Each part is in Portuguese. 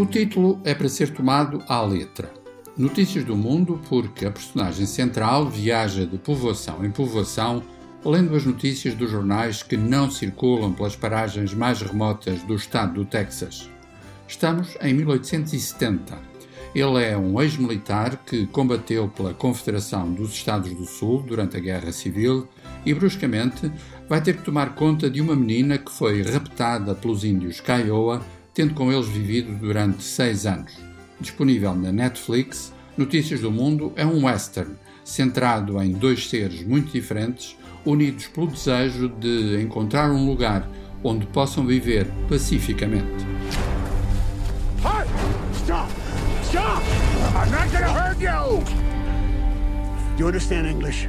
O título é para ser tomado à letra. Notícias do Mundo, porque a personagem central viaja de povoação em povoação, lendo as notícias dos jornais que não circulam pelas paragens mais remotas do estado do Texas. Estamos em 1870. Ele é um ex-militar que combateu pela Confederação dos Estados do Sul durante a Guerra Civil e, bruscamente, vai ter que tomar conta de uma menina que foi raptada pelos índios Kiowa tendo com eles vivido durante seis anos. Disponível na Netflix, Notícias do Mundo é um western centrado em dois seres muito diferentes, unidos pelo desejo de encontrar um lugar onde possam viver pacificamente. Hey! Stop! Stop! I'm not gonna hurt you! Do you understand English?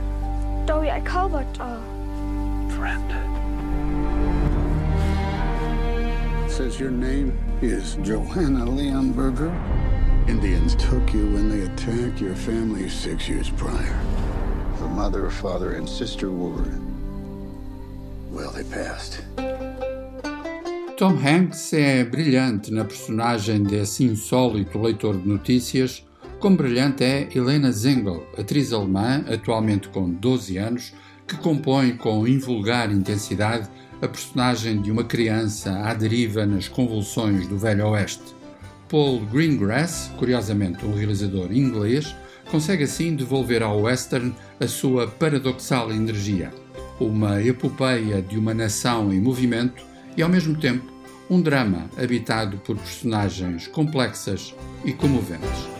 Dog, jeg kan godt, Friend. says your name is Johanna Leonberger. Indians took you when they attacked your family six years prior. The mother, father, and sister were. Well, they passed. Tom Hanks é brilhante na personagem desse insólito leitor de notícias, como brilhante é Helena Zengel, atriz alemã, atualmente com 12 anos, que compõe com invulgar intensidade a personagem de uma criança à deriva nas convulsões do Velho Oeste. Paul Greengrass, curiosamente um realizador inglês, consegue assim devolver ao western a sua paradoxal energia, uma epopeia de uma nação em movimento e, ao mesmo tempo, um drama habitado por personagens complexas e comoventes.